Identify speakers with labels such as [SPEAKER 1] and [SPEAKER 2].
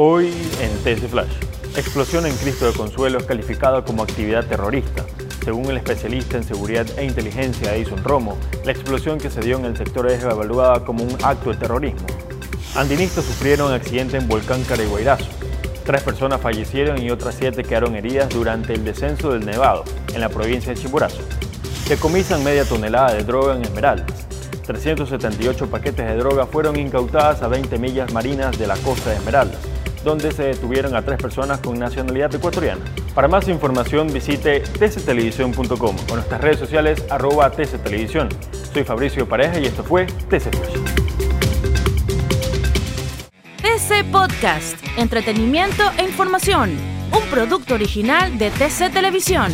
[SPEAKER 1] Hoy en TC Flash. Explosión en Cristo de Consuelo es calificada como actividad terrorista. Según el especialista en seguridad e inteligencia Edison Romo, la explosión que se dio en el sector es evaluada como un acto de terrorismo. Andinistas sufrieron accidente en Volcán Caraguairazo. Tres personas fallecieron y otras siete quedaron heridas durante el descenso del Nevado, en la provincia de Chimborazo. Decomisan media tonelada de droga en Esmeraldas. 378 paquetes de droga fueron incautadas a 20 millas marinas de la costa de Esmeraldas, donde se detuvieron a tres personas con nacionalidad ecuatoriana. Para más información visite tctelevisión.com o nuestras redes sociales arroba tctelevisión. Soy Fabricio Pareja y esto fue TC Flash.
[SPEAKER 2] TC Podcast, entretenimiento e información, un producto original de TC Televisión.